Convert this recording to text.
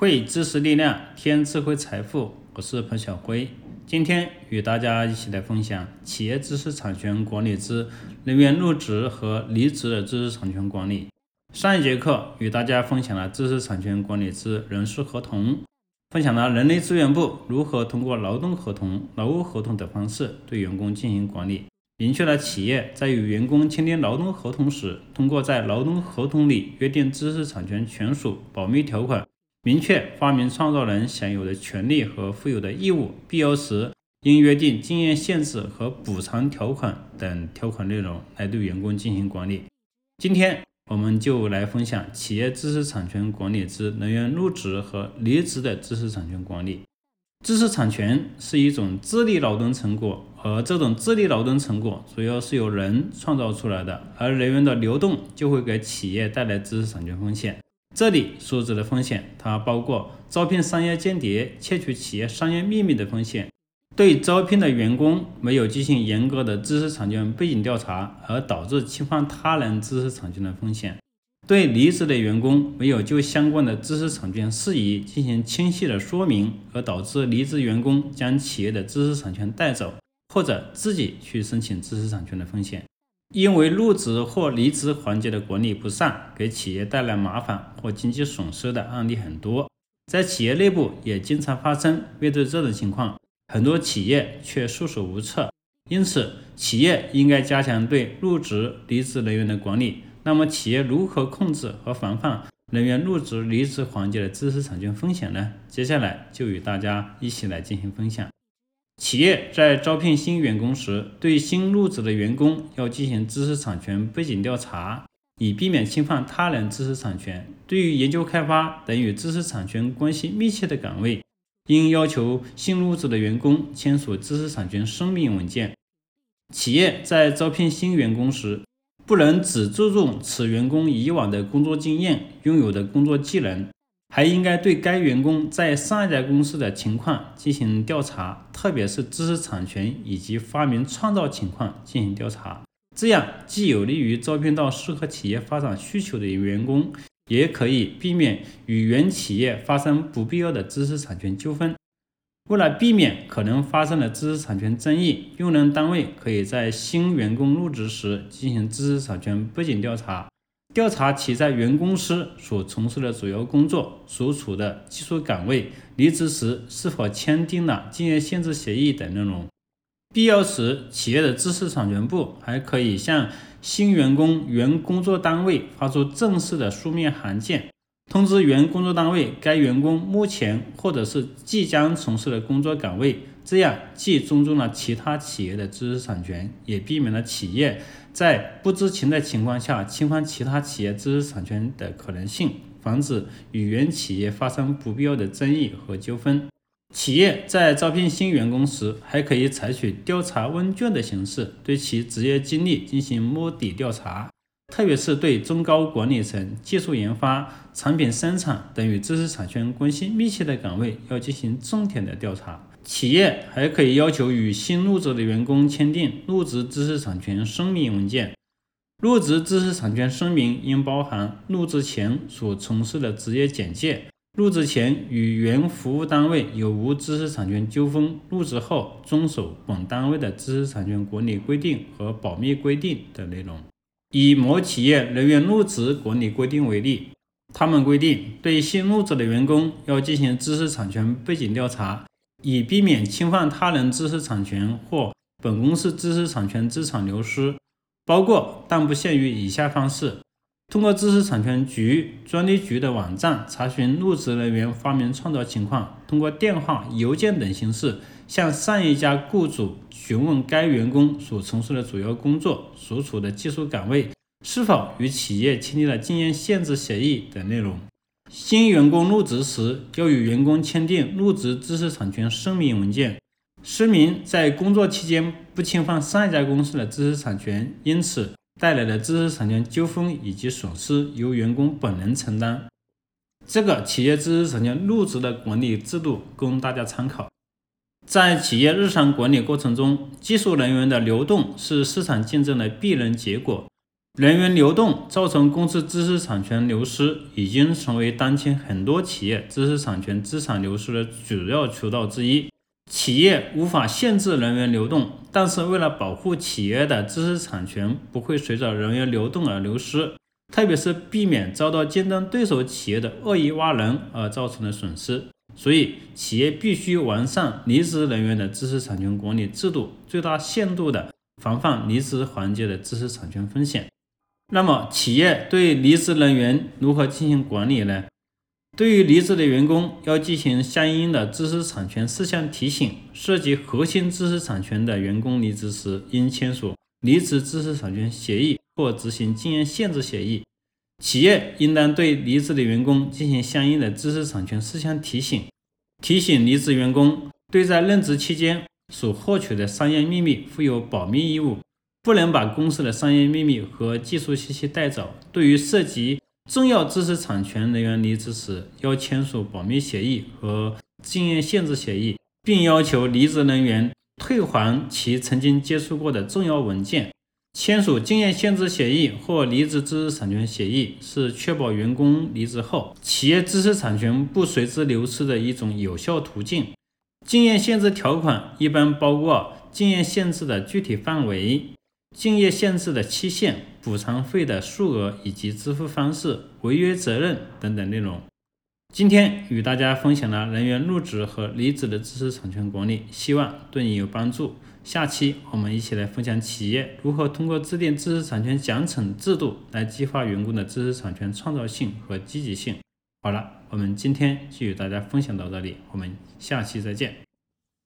汇知识力量，添智慧财富。我是彭小辉，今天与大家一起来分享企业知识产权管理之人员入职和离职的知识产权管理。上一节课与大家分享了知识产权管理之人事合同，分享了人力资源部如何通过劳动合同、劳务合同等方式对员工进行管理，明确了企业在与员工签订劳动合同时，通过在劳动合同里约定知识产权权属保密条款。明确发明创造人享有的权利和负有的义务，必要时应约定经验限制和补偿条款等条款内容来对员工进行管理。今天我们就来分享企业知识产权管理之人员入职和离职的知识产权管理。知识产权是一种智力劳动成果，而这种智力劳动成果主要是由人创造出来的，而人员的流动就会给企业带来知识产权风险。这里所指的风险，它包括招聘商业间谍、窃取企业商业秘密的风险；对招聘的员工没有进行严格的知识产权背景调查而导致侵犯他人知识产权的风险；对离职的员工没有就相关的知识产权事宜进行清晰的说明而导致离职员工将企业的知识产权带走，或者自己去申请知识产权的风险。因为入职或离职环节的管理不善，给企业带来麻烦或经济损失的案例很多，在企业内部也经常发生。面对这种情况，很多企业却束手无策。因此，企业应该加强对入职、离职人员的管理。那么，企业如何控制和防范人员入职、离职环节的知识产权风险呢？接下来就与大家一起来进行分享。企业在招聘新员工时，对新入职的员工要进行知识产权背景调查，以避免侵犯他人知识产权。对于研究开发等与知识产权关系密切的岗位，应要求新入职的员工签署知识产权声明文件。企业在招聘新员工时，不能只注重此员工以往的工作经验、拥有的工作技能。还应该对该员工在上一家公司的情况进行调查，特别是知识产权以及发明创造情况进行调查。这样既有利于招聘到适合企业发展需求的员工，也可以避免与原企业发生不必要的知识产权纠纷。为了避免可能发生的知识产权争议，用人单位可以在新员工入职时进行知识产权背景调查。调查其在原公司所从事的主要工作、所处的技术岗位、离职时是否签订了竞业限制协议等内容。必要时，企业的知识产权部还可以向新员工原工作单位发出正式的书面函件，通知原工作单位该员工目前或者是即将从事的工作岗位。这样既尊重了其他企业的知识产权，也避免了企业在不知情的情况下侵犯其他企业知识产权的可能性，防止与原企业发生不必要的争议和纠纷。企业在招聘新员工时，还可以采取调查问卷的形式，对其职业经历进行摸底调查，特别是对中高管理层、技术研发、产品生产等与知识产权关系密切的岗位，要进行重点的调查。企业还可以要求与新入职的员工签订入职知识产权声明文件。入职知识产权声明应包含入职前所从事的职业简介、入职前与原服务单位有无知识产权纠纷、入职后遵守本单位的知识产权管理规定和保密规定等内容。以某企业人员入职管理规定为例，他们规定对新入职的员工要进行知识产权背景调查。以避免侵犯他人知识产权或本公司知识产权资产流失，包括但不限于以下方式：通过知识产权局、专利局的网站查询入职人员发明创造情况；通过电话、邮件等形式向上一家雇主询问该员工所从事的主要工作、所处的技术岗位是否与企业签订了经验限制协议等内容。新员工入职时，要与员工签订入职知识产权声明文件，声明在工作期间不侵犯上一家公司的知识产权，因此带来的知识产权纠纷以及损失由员工本人承担。这个企业知识产权入职的管理制度供大家参考。在企业日常管理过程中，技术人员的流动是市场竞争的必然结果。人员流动造成公司知识产权流失，已经成为当前很多企业知识产权资产流失的主要渠道之一。企业无法限制人员流动，但是为了保护企业的知识产权不会随着人员流动而流失，特别是避免遭到竞争对手企业的恶意挖人而造成的损失，所以企业必须完善离职人员的知识产权管理制度，最大限度的防范离职环节的知识产权风险。那么，企业对离职人员如何进行管理呢？对于离职的员工，要进行相应的知识产权事项提醒。涉及核心知识产权的员工离职时，应签署离职知识产权协议或执行竞业限制协议。企业应当对离职的员工进行相应的知识产权事项提醒，提醒离职员工对在任职期间所获取的商业秘密负有保密义务。不能把公司的商业秘密和技术信息带走。对于涉及重要知识产权人员离职时，要签署保密协议和竞业限制协议，并要求离职人员退还其曾经接触过的重要文件。签署竞业限制协议或离职知识产权协议，是确保员工离职后企业知识产权不随之流失的一种有效途径。竞业限制条款一般包括竞业限制的具体范围。竞业限制的期限、补偿费的数额以及支付方式、违约责任等等内容。今天与大家分享了人员入职和离职的知识产权管理，希望对你有帮助。下期我们一起来分享企业如何通过制定知识产权奖惩制度来激发员工的知识产权创造性和积极性。好了，我们今天就与大家分享到这里，我们下期再见。